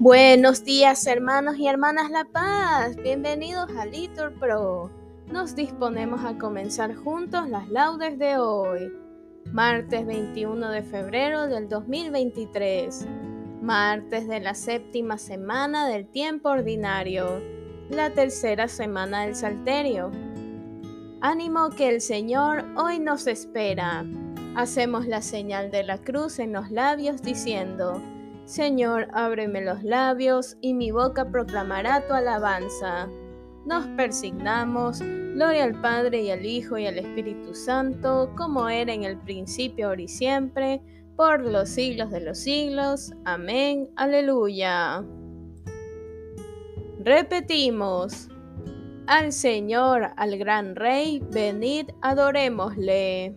Buenos días hermanos y hermanas La Paz, bienvenidos a Litur Pro. Nos disponemos a comenzar juntos las laudes de hoy, martes 21 de febrero del 2023, martes de la séptima semana del tiempo ordinario, la tercera semana del Salterio. Ánimo que el Señor hoy nos espera. Hacemos la señal de la cruz en los labios diciendo, Señor, ábreme los labios y mi boca proclamará tu alabanza. Nos persignamos, gloria al Padre y al Hijo y al Espíritu Santo, como era en el principio, ahora y siempre, por los siglos de los siglos. Amén. Aleluya. Repetimos. Al Señor, al gran Rey, venid, adorémosle.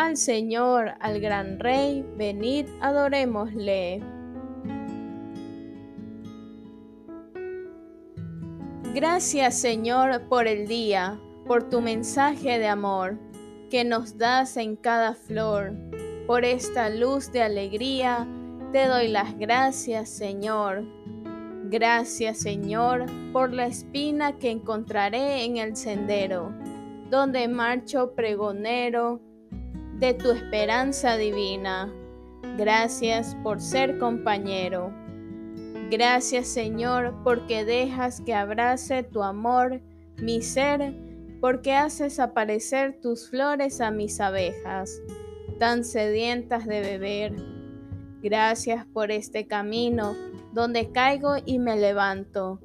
al Señor, al gran Rey, venid, adorémosle. Gracias Señor por el día, por tu mensaje de amor que nos das en cada flor, por esta luz de alegría, te doy las gracias Señor. Gracias Señor por la espina que encontraré en el sendero, donde marcho pregonero de tu esperanza divina. Gracias por ser compañero. Gracias Señor porque dejas que abrace tu amor mi ser, porque haces aparecer tus flores a mis abejas, tan sedientas de beber. Gracias por este camino donde caigo y me levanto,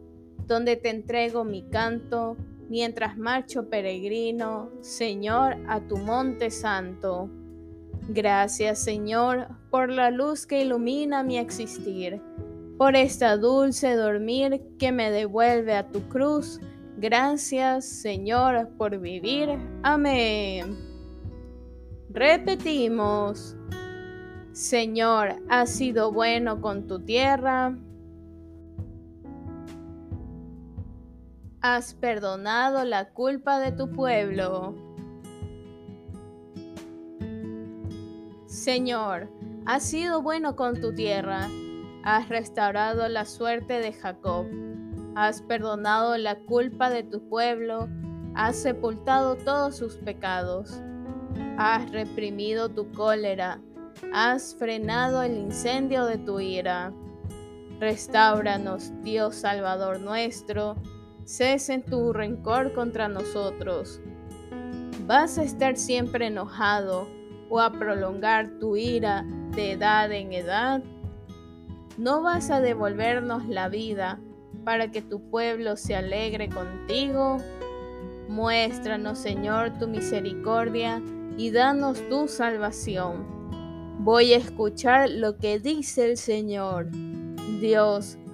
donde te entrego mi canto, mientras marcho peregrino, Señor, a tu monte santo. Gracias, Señor, por la luz que ilumina mi existir, por esta dulce dormir que me devuelve a tu cruz. Gracias, Señor, por vivir. Amén. Repetimos, Señor, has sido bueno con tu tierra has perdonado la culpa de tu pueblo. Señor, has sido bueno con tu tierra, has restaurado la suerte de Jacob, has perdonado la culpa de tu pueblo, has sepultado todos sus pecados, has reprimido tu cólera, has frenado el incendio de tu ira. Restauranos, Dios Salvador nuestro, cesen tu rencor contra nosotros. ¿Vas a estar siempre enojado o a prolongar tu ira de edad en edad? ¿No vas a devolvernos la vida para que tu pueblo se alegre contigo? Muéstranos, Señor, tu misericordia y danos tu salvación. Voy a escuchar lo que dice el Señor. Dios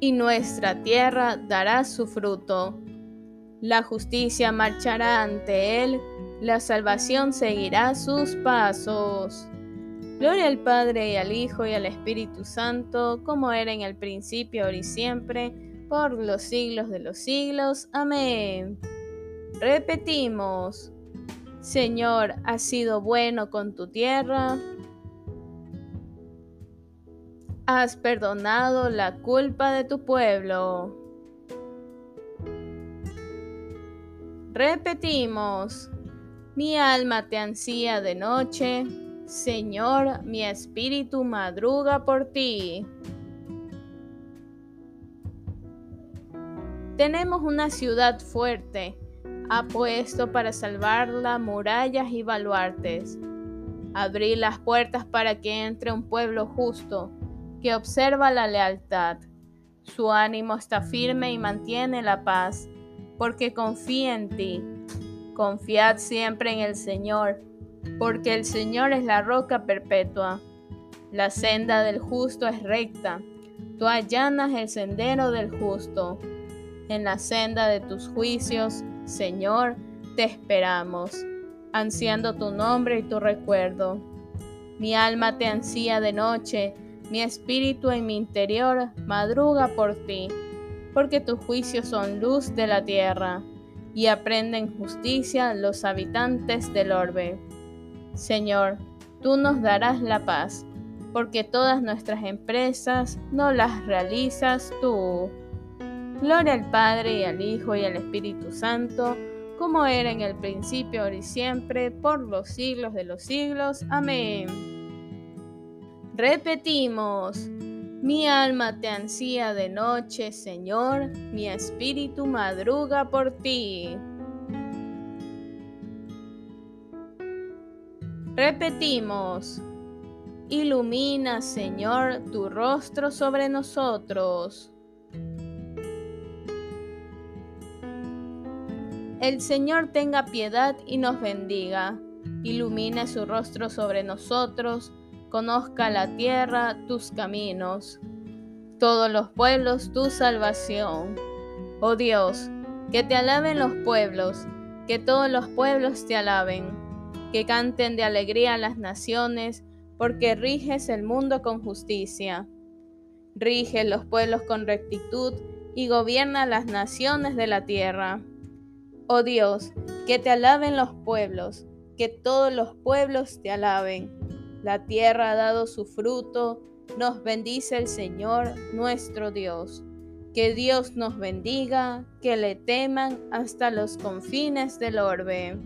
y nuestra tierra dará su fruto. La justicia marchará ante él, la salvación seguirá sus pasos. Gloria al Padre y al Hijo y al Espíritu Santo, como era en el principio, ahora y siempre, por los siglos de los siglos. Amén. Repetimos, Señor, has sido bueno con tu tierra. Has perdonado la culpa de tu pueblo. Repetimos, mi alma te ansía de noche, Señor, mi espíritu madruga por ti. Tenemos una ciudad fuerte, apuesto para salvarla murallas y baluartes. Abrí las puertas para que entre un pueblo justo, que observa la lealtad. Su ánimo está firme y mantiene la paz porque confía en ti. Confiad siempre en el Señor, porque el Señor es la roca perpetua. La senda del justo es recta, tú allanas el sendero del justo. En la senda de tus juicios, Señor, te esperamos, ansiando tu nombre y tu recuerdo. Mi alma te ansía de noche, mi espíritu en mi interior madruga por ti porque tus juicios son luz de la tierra, y aprenden justicia los habitantes del orbe. Señor, tú nos darás la paz, porque todas nuestras empresas no las realizas tú. Gloria al Padre y al Hijo y al Espíritu Santo, como era en el principio, ahora y siempre, por los siglos de los siglos. Amén. Repetimos. Mi alma te ansía de noche, Señor, mi espíritu madruga por ti. Repetimos, ilumina, Señor, tu rostro sobre nosotros. El Señor tenga piedad y nos bendiga. Ilumina su rostro sobre nosotros conozca la tierra tus caminos, todos los pueblos tu salvación. Oh Dios, que te alaben los pueblos, que todos los pueblos te alaben, que canten de alegría las naciones, porque riges el mundo con justicia. Rige los pueblos con rectitud y gobierna las naciones de la tierra. Oh Dios, que te alaben los pueblos, que todos los pueblos te alaben la tierra ha dado su fruto, nos bendice el Señor nuestro Dios. Que Dios nos bendiga, que le teman hasta los confines del orbe.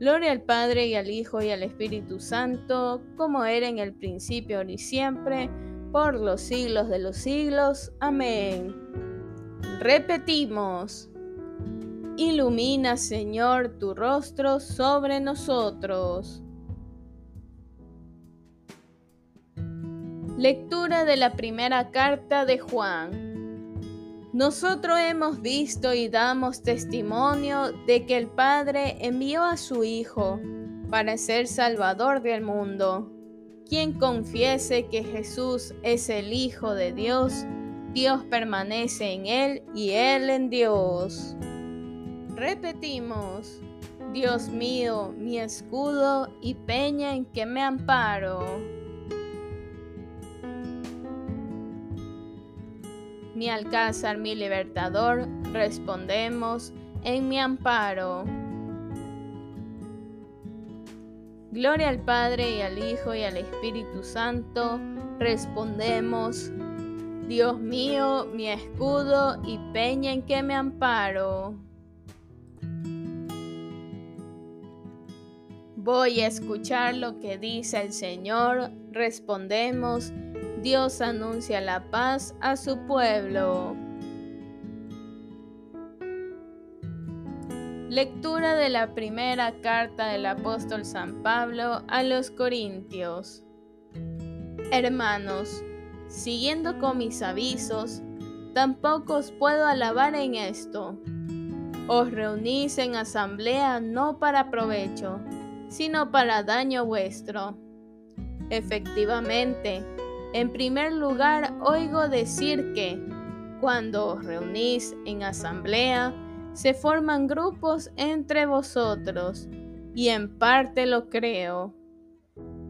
Gloria al Padre y al Hijo y al Espíritu Santo, como era en el principio, ahora y siempre, por los siglos de los siglos. Amén. Repetimos. Ilumina, Señor, tu rostro sobre nosotros. Lectura de la primera carta de Juan. Nosotros hemos visto y damos testimonio de que el Padre envió a su Hijo para ser Salvador del mundo. Quien confiese que Jesús es el Hijo de Dios, Dios permanece en Él y Él en Dios. Repetimos, Dios mío, mi escudo y peña en que me amparo. Mi alcázar, mi libertador, respondemos en mi amparo. Gloria al Padre y al Hijo y al Espíritu Santo, respondemos, Dios mío, mi escudo y peña en que me amparo. Voy a escuchar lo que dice el Señor, respondemos, Dios anuncia la paz a su pueblo. Lectura de la primera carta del apóstol San Pablo a los Corintios. Hermanos, siguiendo con mis avisos, tampoco os puedo alabar en esto. Os reunís en asamblea no para provecho, sino para daño vuestro. Efectivamente, en primer lugar oigo decir que, cuando os reunís en asamblea, se forman grupos entre vosotros, y en parte lo creo.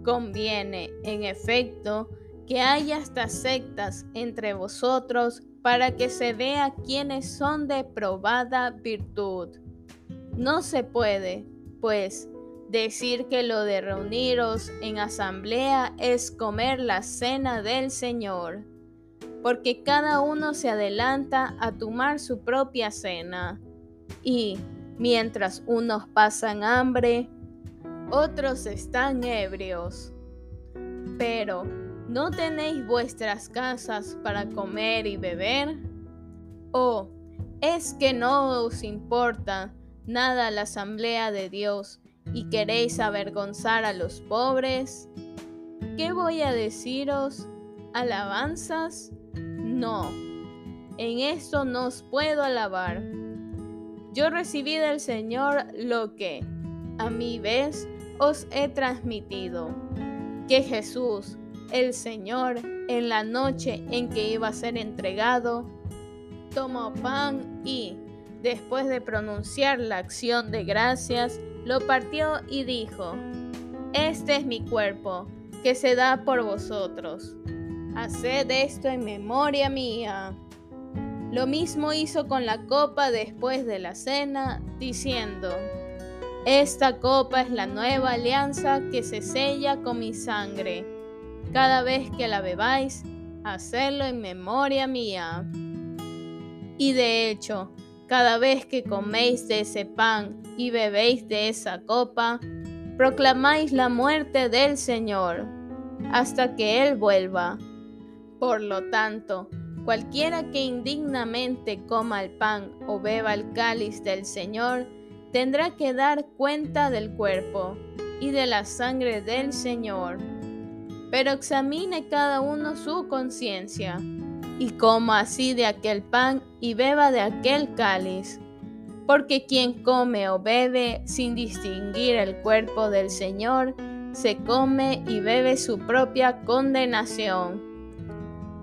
Conviene, en efecto, que haya estas sectas entre vosotros para que se vea quiénes son de probada virtud. No se puede, pues, decir que lo de reuniros en asamblea es comer la cena del Señor, porque cada uno se adelanta a tomar su propia cena, y mientras unos pasan hambre, otros están ebrios. Pero, ¿no tenéis vuestras casas para comer y beber? ¿O es que no os importa nada la asamblea de Dios y queréis avergonzar a los pobres? ¿Qué voy a deciros? ¿Alabanzas? No, en esto no os puedo alabar. Yo recibí del Señor lo que, a mi vez, os he transmitido, que Jesús, el Señor, en la noche en que iba a ser entregado, tomó pan y, después de pronunciar la acción de gracias, lo partió y dijo, Este es mi cuerpo, que se da por vosotros. Haced esto en memoria mía. Lo mismo hizo con la copa después de la cena, diciendo, esta copa es la nueva alianza que se sella con mi sangre. Cada vez que la bebáis, hacedlo en memoria mía. Y de hecho, cada vez que coméis de ese pan y bebéis de esa copa, proclamáis la muerte del Señor hasta que Él vuelva. Por lo tanto, cualquiera que indignamente coma el pan o beba el cáliz del Señor, tendrá que dar cuenta del cuerpo y de la sangre del Señor. Pero examine cada uno su conciencia, y coma así de aquel pan y beba de aquel cáliz. Porque quien come o bebe sin distinguir el cuerpo del Señor, se come y bebe su propia condenación.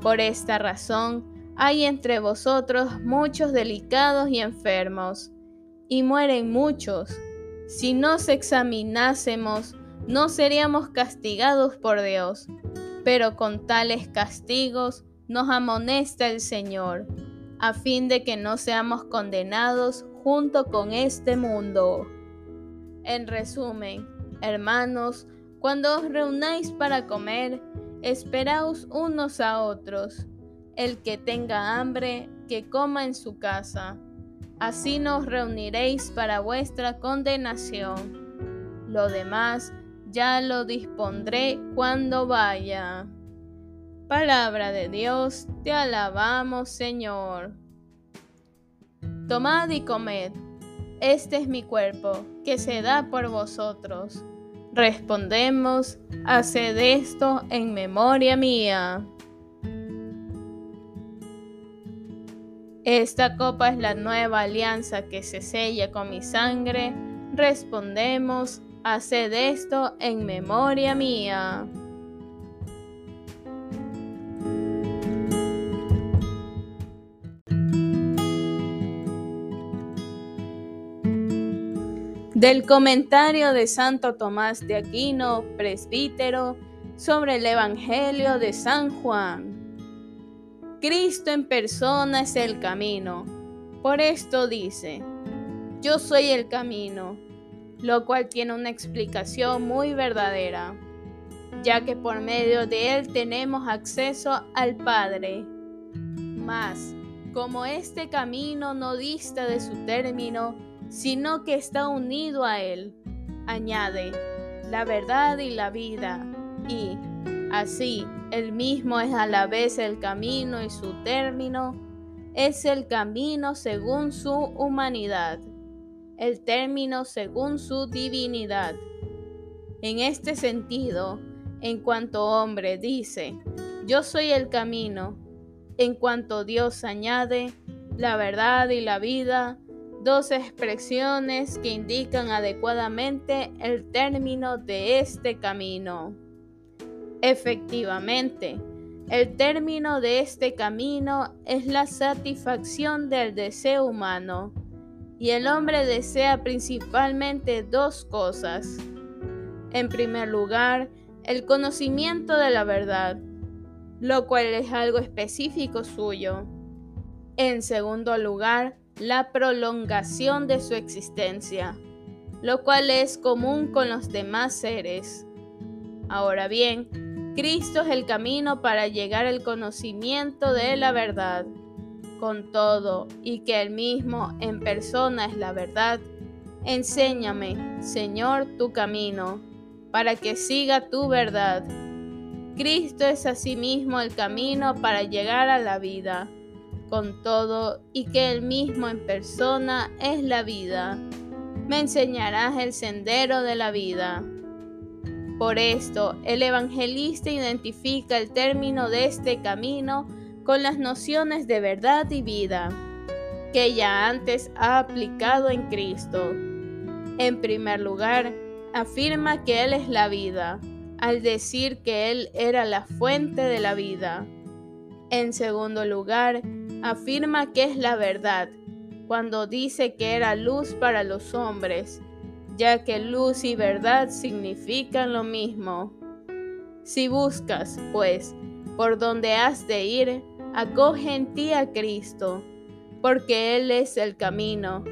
Por esta razón, hay entre vosotros muchos delicados y enfermos y mueren muchos. Si nos examinásemos, no seríamos castigados por Dios, pero con tales castigos nos amonesta el Señor, a fin de que no seamos condenados junto con este mundo. En resumen, hermanos, cuando os reunáis para comer, esperaos unos a otros. El que tenga hambre, que coma en su casa Así nos reuniréis para vuestra condenación. Lo demás ya lo dispondré cuando vaya. Palabra de Dios, te alabamos Señor. Tomad y comed, este es mi cuerpo, que se da por vosotros. Respondemos, haced esto en memoria mía. Esta copa es la nueva alianza que se sella con mi sangre. Respondemos, haced esto en memoria mía. Del comentario de Santo Tomás de Aquino, presbítero, sobre el Evangelio de San Juan. Cristo en persona es el camino. Por esto dice, yo soy el camino, lo cual tiene una explicación muy verdadera, ya que por medio de él tenemos acceso al Padre. Mas, como este camino no dista de su término, sino que está unido a él, añade, la verdad y la vida, y, así, el mismo es a la vez el camino y su término. Es el camino según su humanidad, el término según su divinidad. En este sentido, en cuanto hombre dice, yo soy el camino, en cuanto Dios añade, la verdad y la vida, dos expresiones que indican adecuadamente el término de este camino. Efectivamente, el término de este camino es la satisfacción del deseo humano, y el hombre desea principalmente dos cosas. En primer lugar, el conocimiento de la verdad, lo cual es algo específico suyo. En segundo lugar, la prolongación de su existencia, lo cual es común con los demás seres. Ahora bien, Cristo es el camino para llegar al conocimiento de la verdad. Con todo, y que Él mismo en persona es la verdad, enséñame, Señor, tu camino, para que siga tu verdad. Cristo es asimismo el camino para llegar a la vida. Con todo, y que Él mismo en persona es la vida, me enseñarás el sendero de la vida. Por esto, el evangelista identifica el término de este camino con las nociones de verdad y vida que ya antes ha aplicado en Cristo. En primer lugar, afirma que Él es la vida, al decir que Él era la fuente de la vida. En segundo lugar, afirma que es la verdad, cuando dice que era luz para los hombres, ya que luz y verdad significan lo mismo. Si buscas, pues, por donde has de ir, acoge en ti a Cristo, porque Él es el camino.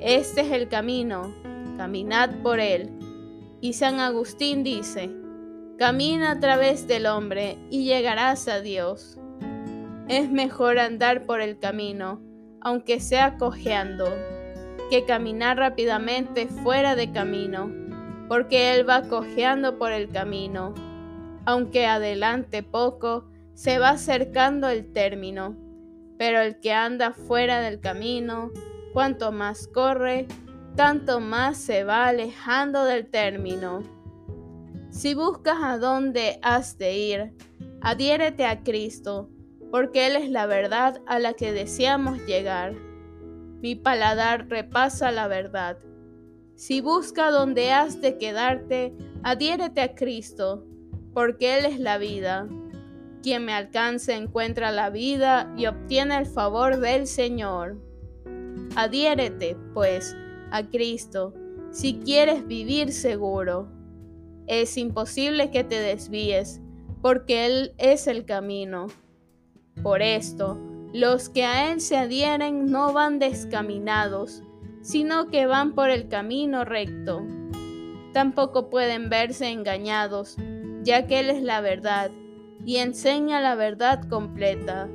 Este es el camino, caminad por Él. Y San Agustín dice, camina a través del hombre y llegarás a Dios. Es mejor andar por el camino, aunque sea cojeando que caminar rápidamente fuera de camino, porque él va cojeando por el camino. Aunque adelante poco, se va acercando el término, pero el que anda fuera del camino, cuanto más corre, tanto más se va alejando del término. Si buscas a dónde has de ir, adhiérete a Cristo, porque Él es la verdad a la que deseamos llegar. Mi paladar repasa la verdad. Si busca donde has de quedarte, adhiérete a Cristo, porque Él es la vida. Quien me alcance encuentra la vida y obtiene el favor del Señor. Adhiérete, pues, a Cristo, si quieres vivir seguro. Es imposible que te desvíes, porque Él es el camino. Por esto, los que a Él se adhieren no van descaminados, sino que van por el camino recto. Tampoco pueden verse engañados, ya que Él es la verdad y enseña la verdad completa,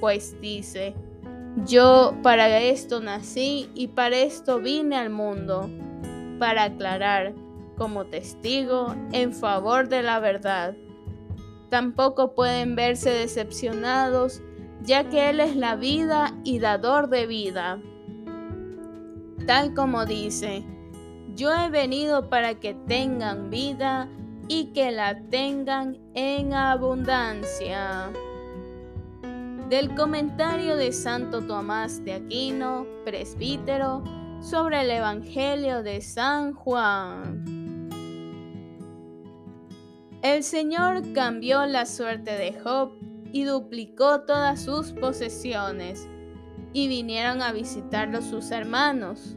pues dice, yo para esto nací y para esto vine al mundo, para aclarar como testigo en favor de la verdad. Tampoco pueden verse decepcionados ya que Él es la vida y dador de vida. Tal como dice, yo he venido para que tengan vida y que la tengan en abundancia. Del comentario de Santo Tomás de Aquino, presbítero, sobre el Evangelio de San Juan. El Señor cambió la suerte de Job y duplicó todas sus posesiones, y vinieron a visitarlo sus hermanos.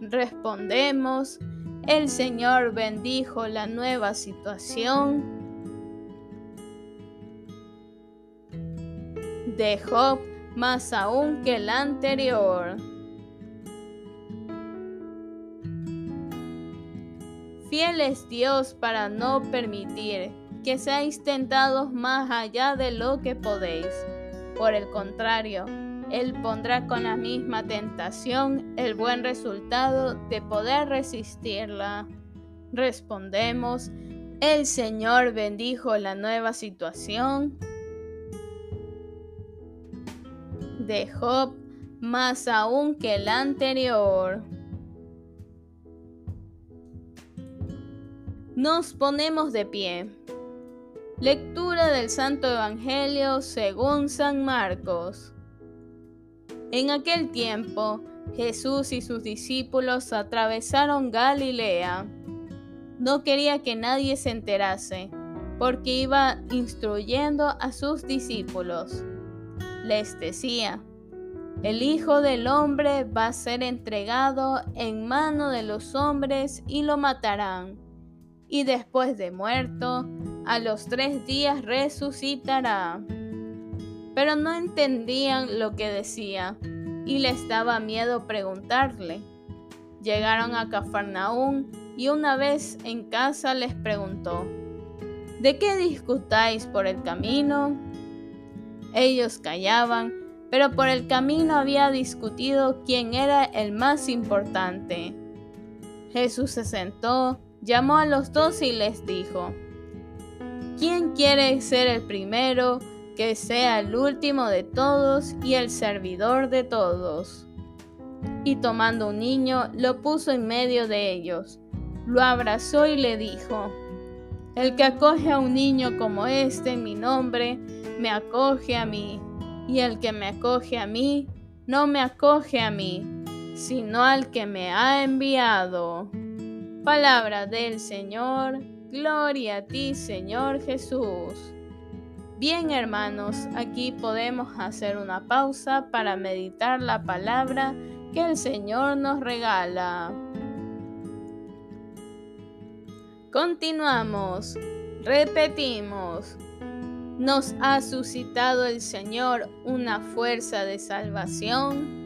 Respondemos, el Señor bendijo la nueva situación de Job más aún que la anterior. Fiel es Dios para no permitir que seáis tentados más allá de lo que podéis. Por el contrario, Él pondrá con la misma tentación el buen resultado de poder resistirla. Respondemos, el Señor bendijo la nueva situación de Job más aún que la anterior. Nos ponemos de pie. Lectura del Santo Evangelio según San Marcos. En aquel tiempo, Jesús y sus discípulos atravesaron Galilea. No quería que nadie se enterase, porque iba instruyendo a sus discípulos. Les decía, el Hijo del Hombre va a ser entregado en mano de los hombres y lo matarán. Y después de muerto, a los tres días resucitará. Pero no entendían lo que decía y les daba miedo preguntarle. Llegaron a Cafarnaún y una vez en casa les preguntó, ¿De qué discutáis por el camino? Ellos callaban pero por el camino había discutido quién era el más importante. Jesús se sentó, llamó a los dos y les dijo, ¿quién quiere ser el primero, que sea el último de todos y el servidor de todos? Y tomando un niño, lo puso en medio de ellos, lo abrazó y le dijo, el que acoge a un niño como este en mi nombre, me acoge a mí y el que me acoge a mí, no me acoge a mí, sino al que me ha enviado. Palabra del Señor, gloria a ti Señor Jesús. Bien hermanos, aquí podemos hacer una pausa para meditar la palabra que el Señor nos regala. Continuamos, repetimos. ¿Nos ha suscitado el Señor una fuerza de salvación?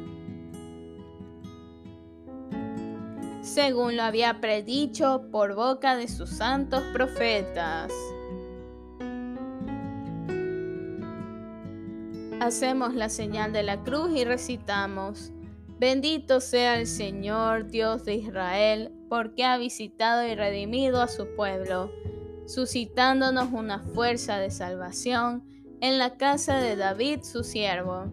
Según lo había predicho por boca de sus santos profetas. Hacemos la señal de la cruz y recitamos, Bendito sea el Señor Dios de Israel, porque ha visitado y redimido a su pueblo suscitándonos una fuerza de salvación en la casa de David su siervo,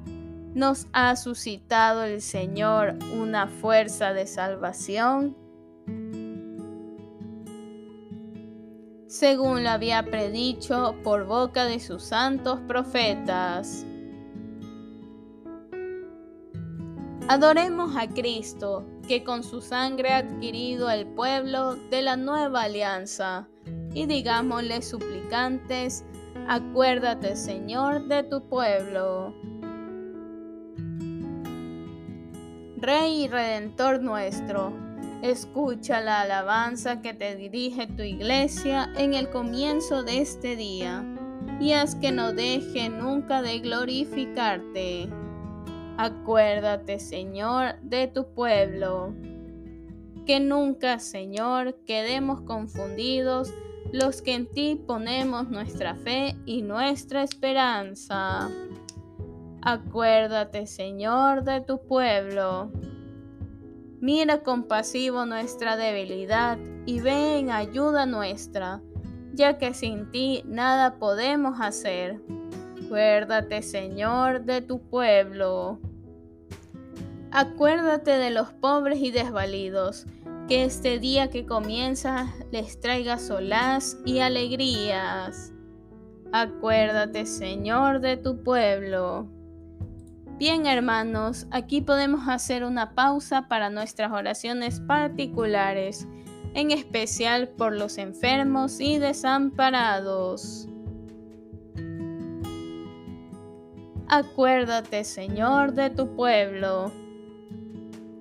nos ha suscitado el Señor una fuerza de salvación. según lo había predicho por boca de sus santos profetas. Adoremos a Cristo, que con su sangre ha adquirido el pueblo de la nueva alianza, y digámosle suplicantes, acuérdate Señor de tu pueblo. Rey y Redentor nuestro, escucha la alabanza que te dirige tu iglesia en el comienzo de este día, y haz que no deje nunca de glorificarte. Acuérdate, Señor, de tu pueblo. Que nunca, Señor, quedemos confundidos los que en ti ponemos nuestra fe y nuestra esperanza. Acuérdate, Señor, de tu pueblo. Mira compasivo nuestra debilidad y ve en ayuda nuestra, ya que sin ti nada podemos hacer. Acuérdate, Señor, de tu pueblo. Acuérdate de los pobres y desvalidos, que este día que comienza les traiga solaz y alegrías. Acuérdate, Señor, de tu pueblo. Bien, hermanos, aquí podemos hacer una pausa para nuestras oraciones particulares, en especial por los enfermos y desamparados. Acuérdate, Señor, de tu pueblo.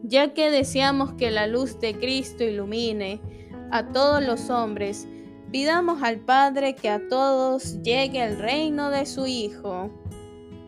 Ya que deseamos que la luz de Cristo ilumine a todos los hombres, pidamos al Padre que a todos llegue el reino de su Hijo.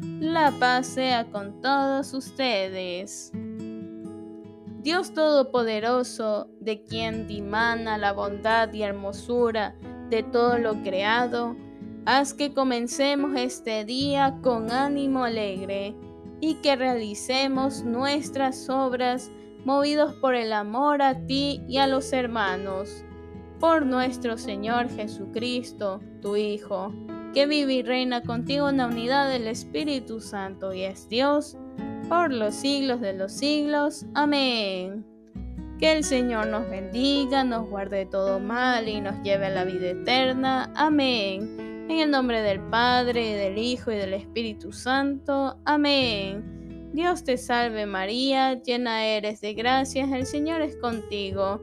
La paz sea con todos ustedes. Dios Todopoderoso, de quien dimana la bondad y hermosura de todo lo creado, haz que comencemos este día con ánimo alegre y que realicemos nuestras obras movidos por el amor a ti y a los hermanos. Por nuestro Señor Jesucristo, tu Hijo que vive y reina contigo en la unidad del Espíritu Santo y es Dios por los siglos de los siglos. Amén. Que el Señor nos bendiga, nos guarde de todo mal y nos lleve a la vida eterna. Amén. En el nombre del Padre, del Hijo y del Espíritu Santo. Amén. Dios te salve María, llena eres de gracias, el Señor es contigo.